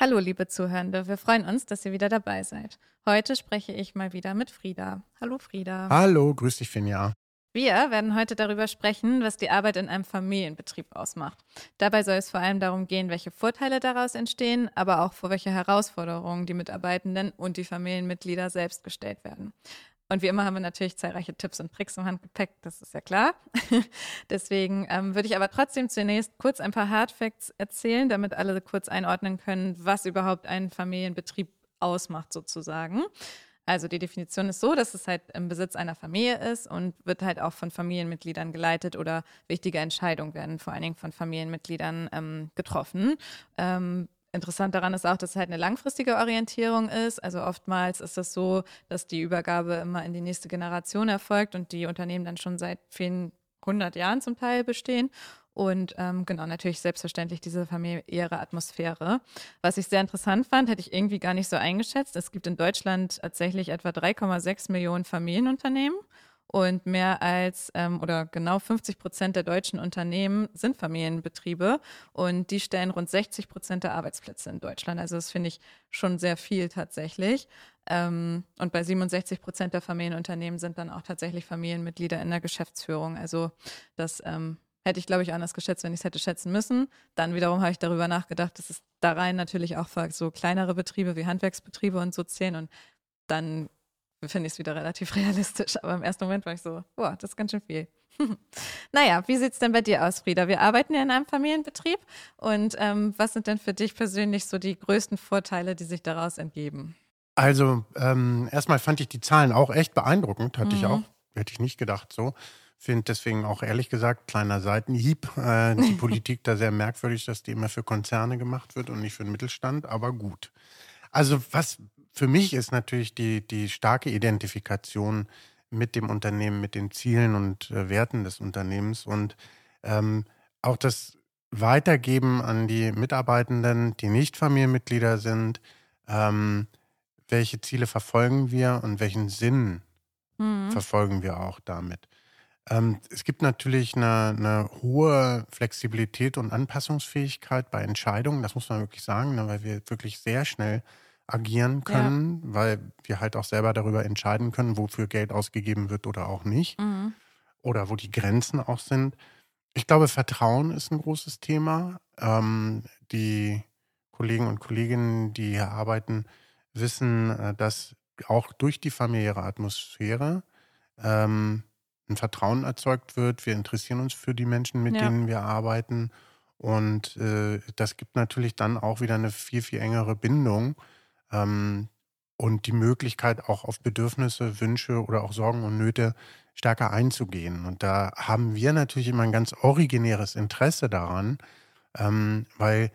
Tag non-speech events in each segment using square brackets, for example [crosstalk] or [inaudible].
Hallo, liebe Zuhörende, wir freuen uns, dass ihr wieder dabei seid. Heute spreche ich mal wieder mit Frieda. Hallo, Frieda. Hallo, grüß dich, Finja. Wir werden heute darüber sprechen, was die Arbeit in einem Familienbetrieb ausmacht. Dabei soll es vor allem darum gehen, welche Vorteile daraus entstehen, aber auch vor welche Herausforderungen die Mitarbeitenden und die Familienmitglieder selbst gestellt werden. Und wie immer haben wir natürlich zahlreiche Tipps und Tricks im Handgepäck, das ist ja klar. [laughs] Deswegen ähm, würde ich aber trotzdem zunächst kurz ein paar Hardfacts erzählen, damit alle kurz einordnen können, was überhaupt ein Familienbetrieb ausmacht sozusagen. Also die Definition ist so, dass es halt im Besitz einer Familie ist und wird halt auch von Familienmitgliedern geleitet oder wichtige Entscheidungen werden vor allen Dingen von Familienmitgliedern ähm, getroffen. Ähm, Interessant daran ist auch, dass es halt eine langfristige Orientierung ist. Also oftmals ist es so, dass die Übergabe immer in die nächste Generation erfolgt und die Unternehmen dann schon seit vielen hundert Jahren zum Teil bestehen. Und ähm, genau, natürlich selbstverständlich diese familiäre Atmosphäre. Was ich sehr interessant fand, hätte ich irgendwie gar nicht so eingeschätzt. Es gibt in Deutschland tatsächlich etwa 3,6 Millionen Familienunternehmen. Und mehr als ähm, oder genau 50 Prozent der deutschen Unternehmen sind Familienbetriebe und die stellen rund 60 Prozent der Arbeitsplätze in Deutschland. Also das finde ich schon sehr viel tatsächlich. Ähm, und bei 67 Prozent der Familienunternehmen sind dann auch tatsächlich Familienmitglieder in der Geschäftsführung. Also das ähm, hätte ich, glaube ich, anders geschätzt, wenn ich es hätte schätzen müssen. Dann wiederum habe ich darüber nachgedacht, dass es da rein natürlich auch für so kleinere Betriebe wie Handwerksbetriebe und so zählen. Und dann finde ich es wieder relativ [laughs] realistisch. Aber im ersten Moment war ich so, boah, das ist ganz schön viel. [laughs] naja, wie sieht es denn bei dir aus, Frieda? Wir arbeiten ja in einem Familienbetrieb. Und ähm, was sind denn für dich persönlich so die größten Vorteile, die sich daraus entgeben? Also, ähm, erstmal fand ich die Zahlen auch echt beeindruckend. Hatte mhm. ich auch, hätte ich nicht gedacht so. Finde deswegen auch ehrlich gesagt, kleiner Seitenhieb, äh, die [laughs] Politik da sehr merkwürdig, dass die immer für Konzerne gemacht wird und nicht für den Mittelstand, aber gut. Also, was für mich ist natürlich die, die starke Identifikation mit dem Unternehmen, mit den Zielen und äh, Werten des Unternehmens und ähm, auch das Weitergeben an die Mitarbeitenden, die nicht Familienmitglieder sind, ähm, welche Ziele verfolgen wir und welchen Sinn mhm. verfolgen wir auch damit. Ähm, es gibt natürlich eine, eine, hohe Flexibilität und Anpassungsfähigkeit bei Entscheidungen, das muss man wirklich sagen, ne, weil wir wirklich sehr schnell agieren können, ja. weil wir halt auch selber darüber entscheiden können, wofür Geld ausgegeben wird oder auch nicht. Mhm. Oder wo die Grenzen auch sind. Ich glaube, Vertrauen ist ein großes Thema. Ähm, die Kollegen und Kolleginnen, die hier arbeiten, wissen, äh, dass auch durch die familiäre Atmosphäre ähm, ein Vertrauen erzeugt wird. Wir interessieren uns für die Menschen, mit ja. denen wir arbeiten. Und äh, das gibt natürlich dann auch wieder eine viel, viel engere Bindung ähm, und die Möglichkeit auch auf Bedürfnisse, Wünsche oder auch Sorgen und Nöte stärker einzugehen. Und da haben wir natürlich immer ein ganz originäres Interesse daran, ähm, weil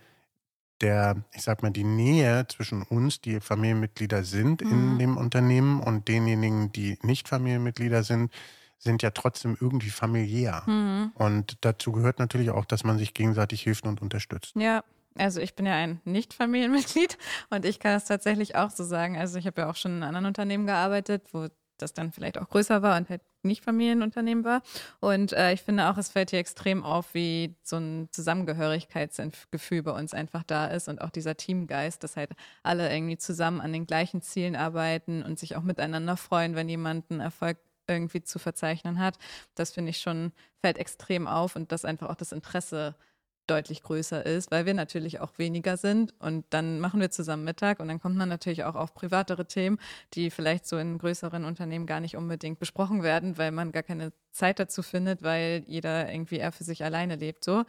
der, ich sag mal, die Nähe zwischen uns, die Familienmitglieder sind mhm. in dem Unternehmen und denjenigen, die nicht Familienmitglieder sind, sind ja trotzdem irgendwie familiär. Mhm. Und dazu gehört natürlich auch, dass man sich gegenseitig hilft und unterstützt. Ja, also ich bin ja ein Nicht-Familienmitglied [laughs] und ich kann es tatsächlich auch so sagen. Also ich habe ja auch schon in anderen Unternehmen gearbeitet, wo das dann vielleicht auch größer war und halt nicht Familienunternehmen war. Und äh, ich finde auch, es fällt hier extrem auf, wie so ein Zusammengehörigkeitsgefühl bei uns einfach da ist und auch dieser Teamgeist, dass halt alle irgendwie zusammen an den gleichen Zielen arbeiten und sich auch miteinander freuen, wenn jemand einen Erfolg irgendwie zu verzeichnen hat. Das finde ich schon, fällt extrem auf und dass einfach auch das Interesse deutlich größer ist, weil wir natürlich auch weniger sind und dann machen wir zusammen Mittag und dann kommt man natürlich auch auf privatere Themen, die vielleicht so in größeren Unternehmen gar nicht unbedingt besprochen werden, weil man gar keine Zeit dazu findet, weil jeder irgendwie eher für sich alleine lebt. So,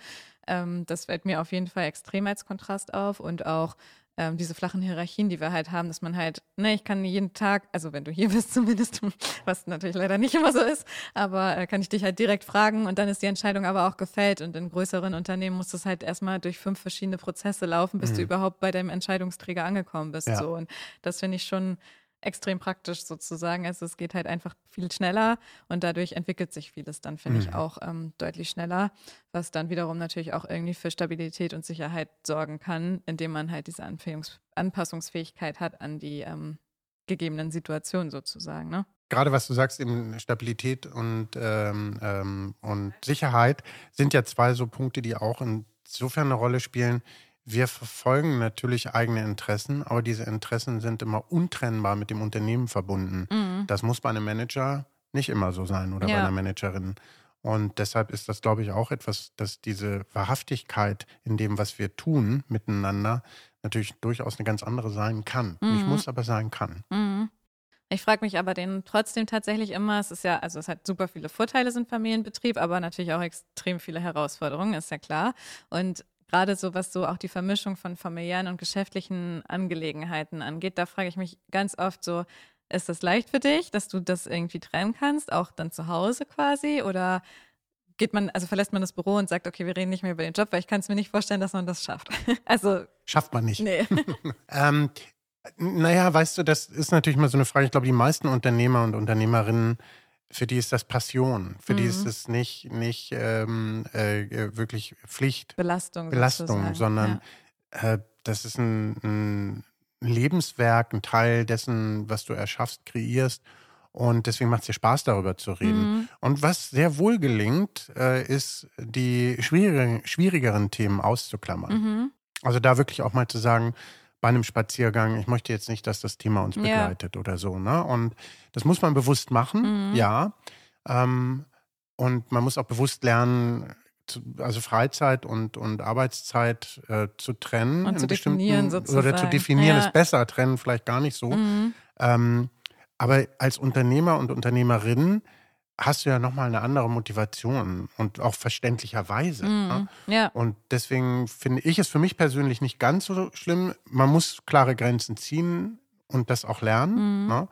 ähm, das fällt mir auf jeden Fall extrem als Kontrast auf und auch ähm, diese flachen Hierarchien, die wir halt haben, dass man halt, ne, ich kann jeden Tag, also wenn du hier [laughs] bist zumindest, was natürlich leider nicht immer so ist, aber äh, kann ich dich halt direkt fragen und dann ist die Entscheidung aber auch gefällt und in größeren Unternehmen muss das halt erstmal durch fünf verschiedene Prozesse laufen, bis mhm. du überhaupt bei deinem Entscheidungsträger angekommen bist. Ja. So und das finde ich schon extrem praktisch sozusagen. Also es geht halt einfach viel schneller und dadurch entwickelt sich vieles dann, finde mhm. ich, auch ähm, deutlich schneller, was dann wiederum natürlich auch irgendwie für Stabilität und Sicherheit sorgen kann, indem man halt diese Anpassungsfähigkeit hat an die ähm, gegebenen Situationen sozusagen. Ne? gerade was du sagst, eben Stabilität und, ähm, ähm, und Sicherheit sind ja zwei so Punkte, die auch insofern eine Rolle spielen. Wir verfolgen natürlich eigene Interessen, aber diese Interessen sind immer untrennbar mit dem Unternehmen verbunden. Mhm. Das muss bei einem Manager nicht immer so sein oder Ja. bei einer Managerin. Und deshalb ist das, glaube ich, auch etwas, dass diese Wahrhaftigkeit in dem, was wir tun miteinander, natürlich durchaus eine ganz andere sein kann. Mhm. muss, aber sein kann. Mhm. Ich frage mich aber den trotzdem tatsächlich immer, es ist ja, also es hat super viele Vorteile, so ein Familienbetrieb, aber natürlich auch extrem viele Herausforderungen, ist ja klar. Und gerade so, was so auch die Vermischung von familiären und geschäftlichen Angelegenheiten angeht, da frage ich mich ganz oft so, ist das leicht für dich, dass du das irgendwie trennen kannst, auch dann zu Hause quasi? Oder geht man, also verlässt man das Büro und sagt, okay, wir reden nicht mehr über den Job, weil ich kann es mir nicht vorstellen, dass man das schafft. [laughs] Also, Schafft man nicht. nee. [laughs] Ähm, naja, weißt du, das ist natürlich mal so eine Frage. Ich glaube, die meisten Unternehmer und Unternehmerinnen, für die ist das Passion. Für die ist Mhm. es nicht, nicht ähm, äh, äh, wirklich Pflicht, Belastung. Belastung, sondern äh, das ist ein, ein Lebenswerk, ein Teil dessen, was du erschaffst, kreierst. Und deswegen macht es dir Spaß, darüber zu ja. reden. Mhm. Und was sehr wohl gelingt, äh, ist, die schwierigeren, schwierigeren Themen auszuklammern. Mhm. Also da wirklich auch mal zu sagen, bei einem Spaziergang, ich möchte jetzt nicht, dass das Thema uns Ja. begleitet oder so. Ne? Und das muss man bewusst machen, Mhm. ja. Ähm, und man muss auch bewusst lernen, zu, also Freizeit und, und Arbeitszeit äh, zu trennen. Und zu definieren bestimmten- Oder zu sozusagen. definieren Ja. ist besser, trennen vielleicht gar nicht so. Mhm. Ähm, aber als Unternehmer und Unternehmerin hast du ja nochmal eine andere Motivation und auch verständlicherweise. Ne? Mhm. Ja. Und deswegen finde ich es für mich persönlich nicht ganz so schlimm. Man muss klare Grenzen ziehen und das auch lernen. Mhm. Ne?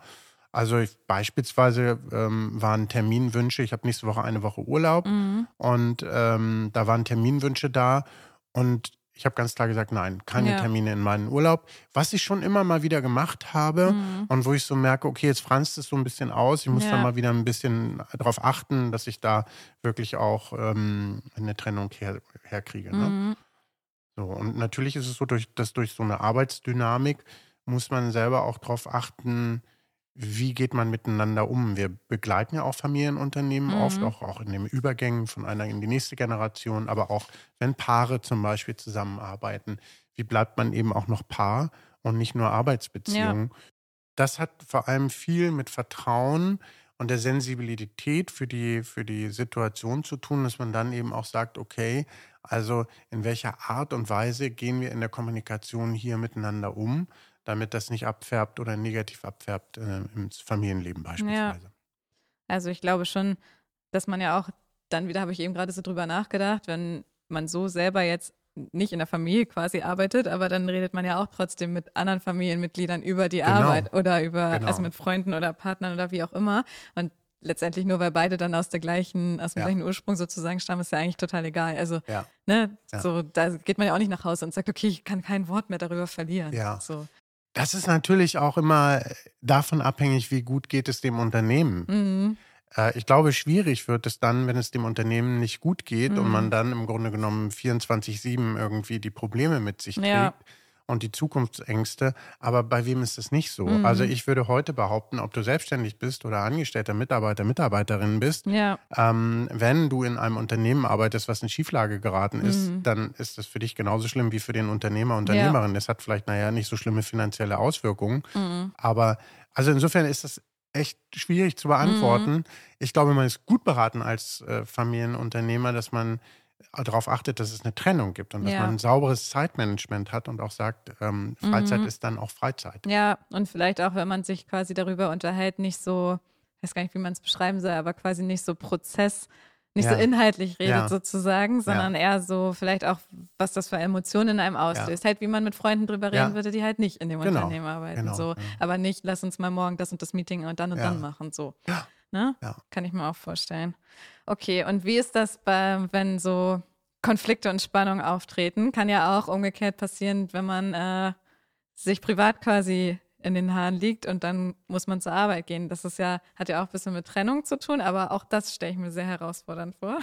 Also ich, beispielsweise ähm, waren Terminwünsche, ich habe nächste Woche eine Woche Urlaub Mhm. und ähm, da waren Terminwünsche da und ich habe ganz klar gesagt, nein, keine Ja. Termine in meinen Urlaub. Was ich schon immer mal wieder gemacht habe Mhm. und wo ich so merke, okay, jetzt franzt es so ein bisschen aus, ich muss Ja. da mal wieder ein bisschen darauf achten, dass ich da wirklich auch ähm, eine Trennung her, herkriege. Ne? Mhm. So, und natürlich ist es so, durch, dass durch so eine Arbeitsdynamik muss man selber auch darauf achten, wie geht man miteinander um. Wir begleiten ja auch Familienunternehmen Mhm. oft, auch, auch in den Übergängen von einer in die nächste Generation, aber auch wenn Paare zum Beispiel zusammenarbeiten, wie bleibt man eben auch noch Paar und nicht nur Arbeitsbeziehungen. Das hat vor allem viel mit Vertrauen und der Sensibilität für die, für die Situation zu tun, dass man dann eben auch sagt, okay, also in welcher Art und Weise gehen wir in der Kommunikation hier miteinander um, damit das nicht abfärbt oder negativ abfärbt äh, im Familienleben beispielsweise. Also ich glaube schon, dass man ja auch, dann wieder habe ich eben gerade so drüber nachgedacht, wenn man so selber jetzt nicht in der Familie quasi arbeitet, aber dann redet man ja auch trotzdem mit anderen Familienmitgliedern über die Genau. Arbeit oder über, Genau. also mit Freunden oder Partnern oder wie auch immer. Und letztendlich nur, weil beide dann aus der gleichen, aus dem Ja. gleichen Ursprung sozusagen stammen, ist ja eigentlich total egal. Also, Ja. ne, Ja. so, da geht man ja auch nicht nach Hause und sagt, okay, ich kann kein Wort mehr darüber verlieren. Ja. So. Das ist natürlich auch immer davon abhängig, wie gut geht es dem Unternehmen. Mhm. Äh, Ich glaube, schwierig wird es dann, wenn es dem Unternehmen nicht gut geht und Mhm. man dann im Grunde genommen 24-7 irgendwie die Probleme mit sich trägt Ja. Und die Zukunftsängste. Aber bei wem ist das nicht so? Mhm. Also ich würde heute behaupten, ob du selbstständig bist oder angestellter Mitarbeiter, Mitarbeiterin bist, Ja. ähm, wenn du in einem Unternehmen arbeitest, was in Schieflage geraten ist, Mhm. dann ist das für dich genauso schlimm wie für den Unternehmer, Unternehmerin. Das hat vielleicht, naja, nicht so schlimme finanzielle Auswirkungen. Mhm. Aber also insofern ist das echt schwierig zu beantworten. Mhm. Ich glaube, man ist gut beraten als äh, Familienunternehmer, dass man darauf achtet, dass es eine Trennung gibt und dass Ja. man ein sauberes Zeitmanagement hat und auch sagt, ähm, Freizeit Mhm. ist dann auch Freizeit. Ja, und vielleicht auch, wenn man sich quasi darüber unterhält, nicht so, ich weiß gar nicht, wie man es beschreiben soll, aber quasi nicht so Prozess, nicht Ja. so inhaltlich redet Ja. sozusagen, sondern eher so vielleicht auch, was das für Emotionen in einem auslöst. Halt, wie man mit Freunden drüber reden würde, die halt nicht in dem Genau, Unternehmen arbeiten. genau, so. Aber nicht, lass uns mal morgen das und das Meeting und dann und dann machen. So. Ja. Ne? Ja. Kann ich mir auch vorstellen. Okay, und wie ist das, bei, wenn so Konflikte und Spannungen auftreten? Kann ja auch umgekehrt passieren, wenn man äh, sich privat quasi in den Haaren liegt und dann muss man zur Arbeit gehen. Das ist ja, hat ja auch ein bisschen mit Trennung zu tun, aber auch das stelle ich mir sehr herausfordernd vor.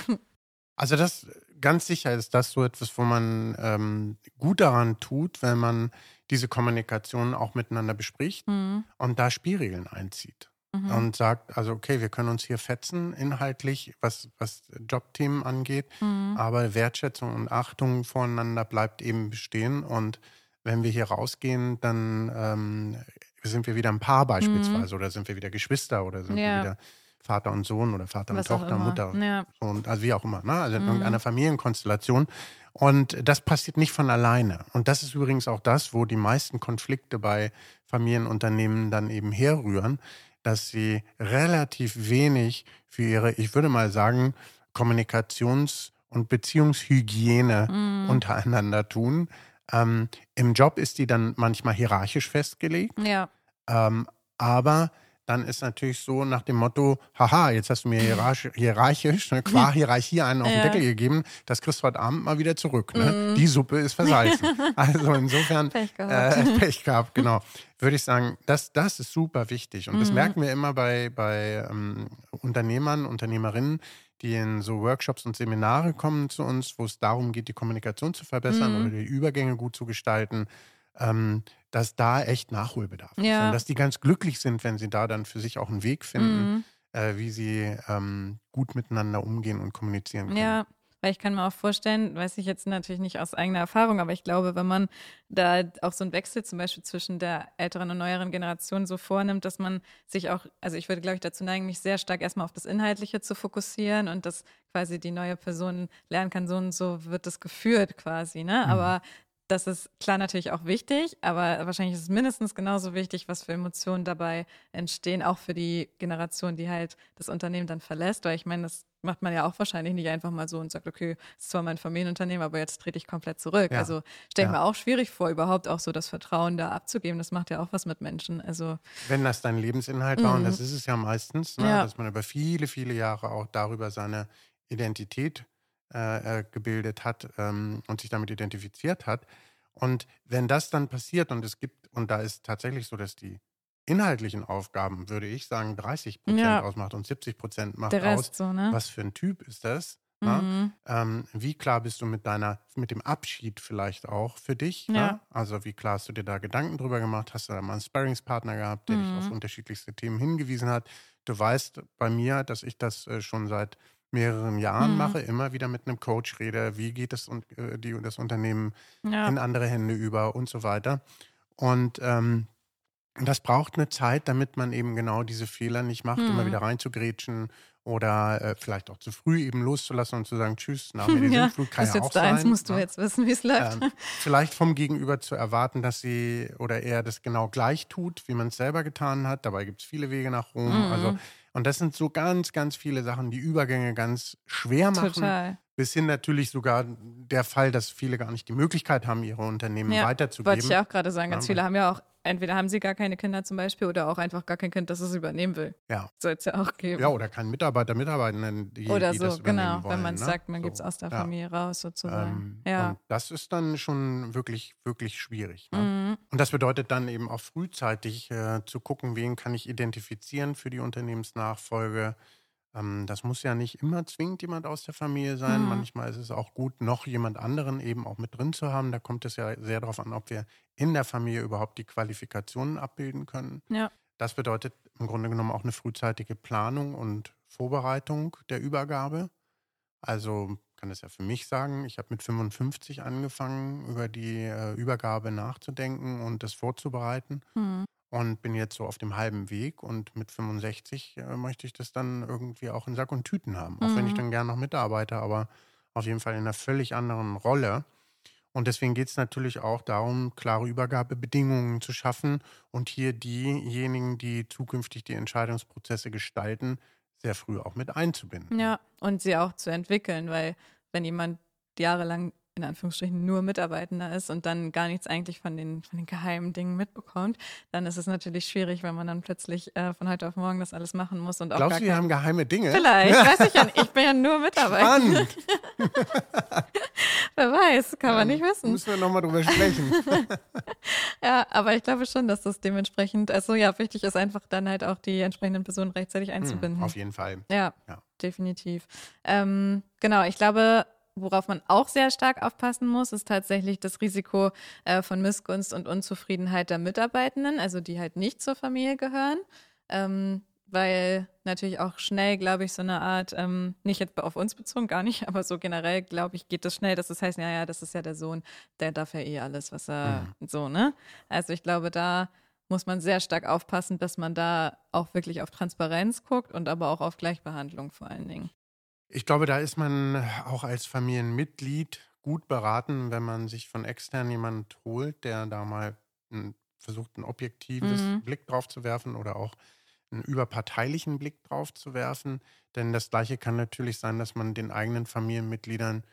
Also das ganz sicher ist das so etwas, wo man ähm, gut daran tut, wenn man diese Kommunikation auch miteinander bespricht Hm. und da Spielregeln einzieht. Mhm. und sagt, also okay, wir können uns hier fetzen inhaltlich, was, was Jobthemen angeht, mhm. aber Wertschätzung und Achtung voneinander bleibt eben bestehen und wenn wir hier rausgehen, dann ähm, sind wir wieder ein Paar beispielsweise mhm. oder sind wir wieder Geschwister oder sind ja. wir wieder Vater und Sohn oder Vater Was und Tochter, Mutter ja. und also wie auch immer, ne? also in mhm. irgendeiner Familienkonstellation. Und das passiert nicht von alleine. Und das ist übrigens auch das, wo die meisten Konflikte bei Familienunternehmen dann eben herrühren, dass sie relativ wenig für ihre, ich würde mal sagen, Kommunikations- und Beziehungshygiene mhm. untereinander tun. Ähm, Im Job ist die dann manchmal hierarchisch festgelegt. Ja. Ähm, aber dann ist natürlich so nach dem Motto, haha, jetzt hast du mir hierarchisch, hierarchisch ne, qua [laughs] Hierarchie einen auf den ja. Deckel gegeben, das kriegst du heute Abend mal wieder zurück. Ne? Mm. Die Suppe ist versalzen. [laughs] also insofern, Pech gehabt. Äh, [laughs] Pech gehabt, genau. Würde ich sagen, das, das ist super wichtig. Und das mm. merken wir immer bei, bei ähm, Unternehmern, Unternehmerinnen, die in so Workshops und Seminare kommen zu uns, wo es darum geht, die Kommunikation zu verbessern mm. oder die Übergänge gut zu gestalten ähm, dass da echt Nachholbedarf ist. Und dass die ganz glücklich sind, wenn sie da dann für sich auch einen Weg finden, mhm. äh, wie sie ähm, gut miteinander umgehen und kommunizieren können. Ja. Weil ich kann mir auch vorstellen, weiß ich jetzt natürlich nicht aus eigener Erfahrung, aber ich glaube, wenn man da auch so einen Wechsel zum Beispiel zwischen der älteren und neueren Generation so vornimmt, dass man sich auch, also ich würde, glaube ich, dazu neigen, mich sehr stark erstmal auf das Inhaltliche zu fokussieren und dass quasi die neue Person lernen kann, so und so wird das geführt quasi, ne? Mhm. Aber das ist klar natürlich auch wichtig, aber wahrscheinlich ist es mindestens genauso wichtig, was für Emotionen dabei entstehen, auch für die Generation, die halt das Unternehmen dann verlässt. Weil ich meine, das macht man ja auch wahrscheinlich nicht einfach mal so und sagt, okay, es ist zwar mein Familienunternehmen, aber jetzt trete ich komplett zurück. Ja. Also stelle ich ja. mir auch schwierig vor, überhaupt auch so das Vertrauen da abzugeben. Das macht ja auch was mit Menschen. Also wenn das dein Lebensinhalt war, und das mhm. ist es ja meistens, ne, ja. dass man über viele, viele Jahre auch darüber seine Identität äh, äh, gebildet hat ähm, und sich damit identifiziert hat. Und wenn das dann passiert und es gibt, und da ist tatsächlich so, dass die inhaltlichen Aufgaben, würde ich sagen, 30 Prozent ja. ausmacht und 70 Prozent macht aus, so, ne? was für ein Typ ist das? Ne? Mhm. Ähm, wie klar bist du mit deiner, mit dem Abschied vielleicht auch für dich? Ne? Ja. Also wie klar hast du dir da Gedanken drüber gemacht? Hast du da mal einen Sparringspartner gehabt, der mhm. dich auf mhm. unterschiedlichste Themen hingewiesen hat? Du weißt bei mir, dass ich das äh, schon seit mehreren Jahren mhm. mache, immer wieder mit einem Coach rede, wie geht es und äh, die, das Unternehmen ja. in andere Hände über und so weiter. Und ähm, das braucht eine Zeit, damit man eben genau diese Fehler nicht macht, mhm. immer wieder reinzugrätschen oder äh, vielleicht auch zu früh eben loszulassen und zu sagen, tschüss, nach mir [laughs] die ja, Sinnflut kann ja auch sein. Eins musst du ja. jetzt wissen, wie es läuft. Ähm, vielleicht vom Gegenüber zu erwarten, dass sie oder er das genau gleich tut, wie man es selber getan hat. Dabei gibt es viele Wege nach Rom. Mhm. Also und das sind so ganz, ganz viele Sachen, die Übergänge ganz schwer machen. Total. Bis hin natürlich sogar der Fall, dass viele gar nicht die Möglichkeit haben, ihre Unternehmen ja, weiterzugeben. Wollte ich auch gerade sagen. Ganz viele haben ja auch, entweder haben sie gar keine Kinder zum Beispiel oder auch einfach gar kein Kind, das es übernehmen will. Ja. Soll es ja auch geben. Ja, oder kein Mitarbeiter, Mitarbeitenden, die, oder die so, das genau, wollen, wenn man ne? sagt, man so. gibt es aus der Familie ja. raus sozusagen. Ähm, ja. Und das ist dann schon wirklich, wirklich schwierig. Ne? Mhm. Und das bedeutet dann eben auch frühzeitig äh, zu gucken, wen kann ich identifizieren für die Unternehmensnachfolge ähm, das muss ja nicht immer zwingend jemand aus der Familie sein. Mhm. Manchmal ist es auch gut, noch jemand anderen eben auch mit drin zu haben. Da kommt es ja sehr darauf an, ob wir in der Familie überhaupt die Qualifikationen abbilden können. Ja. Das bedeutet im Grunde genommen auch eine frühzeitige Planung und Vorbereitung der Übergabe. Also kann es ja für mich sagen, ich habe mit 55 angefangen, über die äh, Übergabe nachzudenken und das vorzubereiten. Mhm und bin jetzt so auf dem halben Weg und mit 65 äh, möchte ich das dann irgendwie auch in Sack und Tüten haben. Auch wenn ich mhm. dann gerne noch mitarbeite, aber auf jeden Fall in einer völlig anderen Rolle. Und deswegen geht es natürlich auch darum, klare Übergabebedingungen zu schaffen und hier diejenigen, die zukünftig die Entscheidungsprozesse gestalten, sehr früh auch mit einzubinden. Ja, und sie auch zu entwickeln, weil wenn jemand jahrelang in Anführungsstrichen nur Mitarbeitender ist und dann gar nichts eigentlich von den, von den geheimen Dingen mitbekommt, dann ist es natürlich schwierig, wenn man dann plötzlich äh, von heute auf morgen das alles machen muss. Und auch Glaubst du, die haben geheime Dinge? Vielleicht, [laughs] weiß ich ja nicht. Ich bin ja nur Mitarbeiter. [laughs] Wer weiß, kann man nicht wissen. Müssen wir nochmal drüber sprechen. [laughs] ja, aber ich glaube schon, dass das dementsprechend, also ja, wichtig ist einfach dann halt auch die entsprechenden Personen rechtzeitig hm, einzubinden. auf jeden Fall. Ja, ja. definitiv. Ähm, genau, ich glaube, Worauf man auch sehr stark aufpassen muss, ist tatsächlich das Risiko äh, von Missgunst und Unzufriedenheit der Mitarbeitenden, also die halt nicht zur Familie gehören. Ähm, weil natürlich auch schnell, glaube ich, so eine Art, ähm, nicht jetzt auf uns bezogen, gar nicht, [laughs] aber so generell, glaube ich, geht das schnell, dass es das heißt, ja, ja, das ist ja der Sohn, der darf ja eh alles, was er mhm. so, ne? Also ich glaube, da muss man sehr stark aufpassen, dass man da auch wirklich auf Transparenz guckt und aber auch auf Gleichbehandlung vor allen Dingen. Ich glaube, da ist man auch als Familienmitglied gut beraten, wenn man sich von extern jemand holt, der da mal versucht, ein objektives mhm. Blick drauf zu werfen oder auch einen überparteilichen Blick drauf zu werfen. Denn das Gleiche kann natürlich sein, dass man den eigenen Familienmitgliedern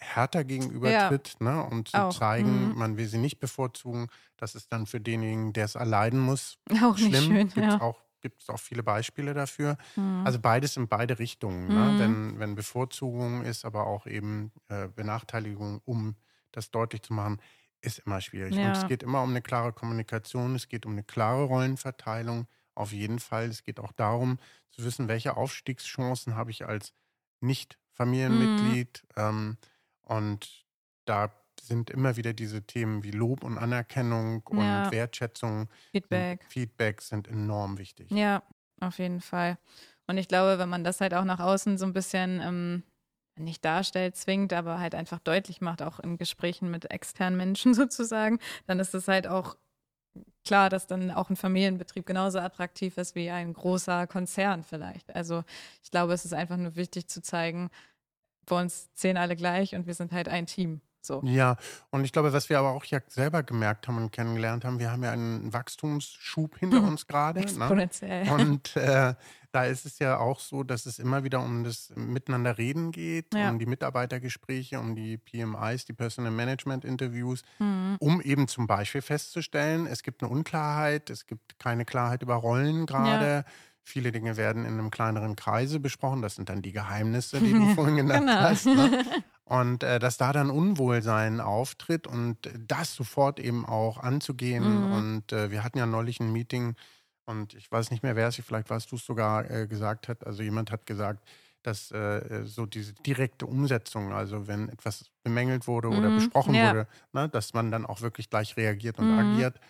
härter gegenübertritt, ja. ne, um zu auch. zeigen, mhm. man will sie nicht bevorzugen. Das ist dann für denjenigen, der es erleiden muss, [laughs] auch schlimm. Nicht schön, Gibt's ja. auch gibt es auch viele Beispiele dafür. Mhm. Also beides in beide Richtungen. Ne? Mhm. Wenn, wenn Bevorzugung ist, aber auch eben äh, Benachteiligung, um das deutlich zu machen, ist immer schwierig. Ja. Und es geht immer um eine klare Kommunikation, es geht um eine klare Rollenverteilung. Auf jeden Fall. Es geht auch darum zu wissen, welche Aufstiegschancen habe ich als Nicht-Familienmitglied. Mhm. Ähm, und da sind immer wieder diese Themen wie Lob und Anerkennung und ja. Wertschätzung. Feedback. Feedback sind enorm wichtig. Ja, auf jeden Fall. Und ich glaube, wenn man das halt auch nach außen so ein bisschen ähm, nicht darstellt, zwingt, aber halt einfach deutlich macht, auch in Gesprächen mit externen Menschen [laughs] sozusagen, dann ist es halt auch klar, dass dann auch ein Familienbetrieb genauso attraktiv ist wie ein großer Konzern vielleicht. Also ich glaube, es ist einfach nur wichtig zu zeigen, bei uns zählen alle gleich und wir sind halt ein Team. So. Ja, und ich glaube, was wir aber auch ja selber gemerkt haben und kennengelernt haben, wir haben ja einen Wachstumsschub hinter [laughs] uns gerade. Ne? Exponentiell. Ne? Und äh, da ist es ja auch so, dass es immer wieder um das Miteinander reden geht, ja. um die Mitarbeitergespräche, um die PMIs, die Personal Management Interviews, mhm. um eben zum Beispiel festzustellen, es gibt eine Unklarheit, es gibt keine Klarheit über Rollen gerade. Ja Viele Dinge werden in einem kleineren Kreise besprochen. Das sind dann die Geheimnisse, die du [laughs] vorhin genannt genau. hast. Ne? [laughs] Und äh, dass da dann Unwohlsein auftritt und das sofort eben auch anzugehen. Mhm. Und äh, wir hatten ja neulich ein Meeting und ich weiß nicht mehr, wer es, vielleicht warst du es sogar äh, gesagt hat. Also jemand hat gesagt, dass äh, so diese direkte Umsetzung, also wenn etwas bemängelt wurde oder mhm. besprochen ja. wurde, ne, dass man dann auch wirklich gleich reagiert und mhm. agiert.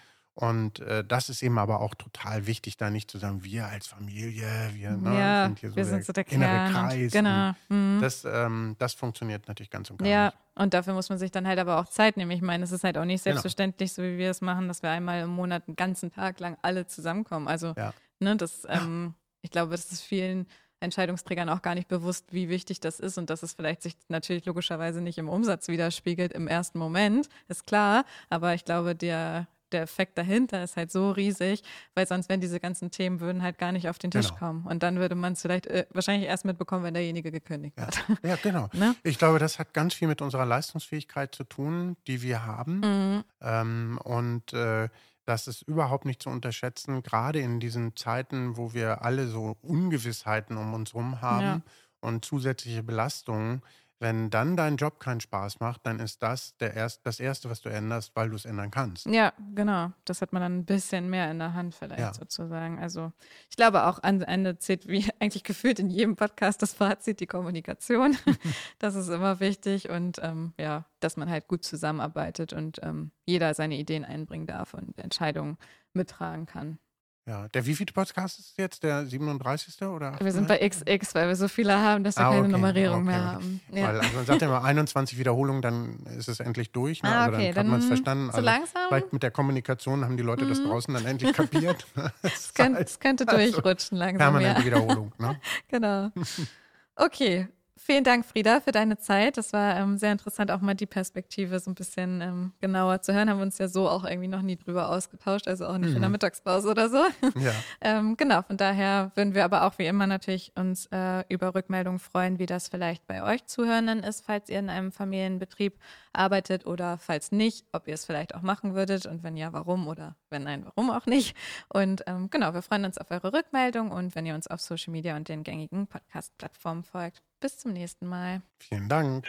Und äh, das ist eben aber auch total wichtig, da nicht zu sagen, wir als Familie, wir ne, ja, sind hier so wir der, sind so der innere Kreis. Genau. Mhm. Das, ähm, das funktioniert natürlich ganz und gar ja. nicht. Und dafür muss man sich dann halt aber auch Zeit nehmen. Ich meine, es ist halt auch nicht genau. selbstverständlich, genau. so wie wir es machen, dass wir einmal im Monat einen ganzen Tag lang alle zusammenkommen. Also, ja. ne, das, ähm, ich glaube, das ist vielen Entscheidungsträgern auch gar nicht bewusst, wie wichtig das ist und dass es vielleicht sich natürlich logischerweise nicht im Umsatz widerspiegelt im ersten Moment, ist klar. Aber ich glaube, der der Effekt dahinter ist halt so riesig, weil sonst wären diese ganzen Themen würden halt gar nicht auf den Tisch genau. kommen. Und dann würde man es vielleicht äh, wahrscheinlich erst mitbekommen, wenn derjenige gekündigt ja. hat. Ja, genau. [laughs] ne? Ich glaube, das hat ganz viel mit unserer Leistungsfähigkeit zu tun, die wir haben. Mhm. Ähm, und äh, das ist überhaupt nicht zu unterschätzen, gerade in diesen Zeiten, wo wir alle so Ungewissheiten um uns herum haben ja. und zusätzliche Belastungen wenn dann dein Job keinen Spaß macht, dann ist das der erst, das Erste, was du änderst, weil du es ändern kannst. Ja, genau. Das hat man dann ein bisschen mehr in der Hand vielleicht ja. sozusagen. Also ich glaube auch am Ende zählt wie [laughs] eigentlich gefühlt in jedem Podcast das Fazit, die Kommunikation. [laughs] das ist immer wichtig und ähm, ja, dass man halt gut zusammenarbeitet und ähm, jeder seine Ideen einbringen darf und Entscheidungen mittragen kann. Ja, der wievielte Podcast ist jetzt? Der 37. oder? Wir sind bei XX, weil wir so viele haben, dass wir ah, okay. keine Nummerierung okay, mehr okay. haben. Ja. Weil, also man sagt ja immer 21 Wiederholungen, dann ist es endlich durch. Ne? Ah, also dann hat man es verstanden. So also langsam? Vielleicht mit der Kommunikation haben die Leute mhm. das draußen dann endlich kapiert. [laughs] [laughs] Es könnte, könnte also durchrutschen langsam. Permanente ja. Wiederholung. Ne? [laughs] genau. Okay, Vielen Dank, Frieda, für deine Zeit. Das war ähm, sehr interessant, auch mal die Perspektive so ein bisschen ähm, genauer zu hören. Haben wir uns ja so auch irgendwie noch nie drüber ausgetauscht, also auch nicht mhm. in der Mittagspause oder so. [laughs] Ja. ähm, genau, von daher würden wir aber auch wie immer natürlich uns äh, über Rückmeldungen freuen, wie das vielleicht bei euch Zuhörenden ist, falls ihr in einem Familienbetrieb arbeitet oder falls nicht, ob ihr es vielleicht auch machen würdet und wenn ja, warum oder wenn nein, warum auch nicht. Und ähm, genau, wir freuen uns auf eure Rückmeldung und wenn ihr uns auf Social Media und den gängigen Podcast-Plattformen folgt. Bis zum nächsten Mal. Vielen Dank.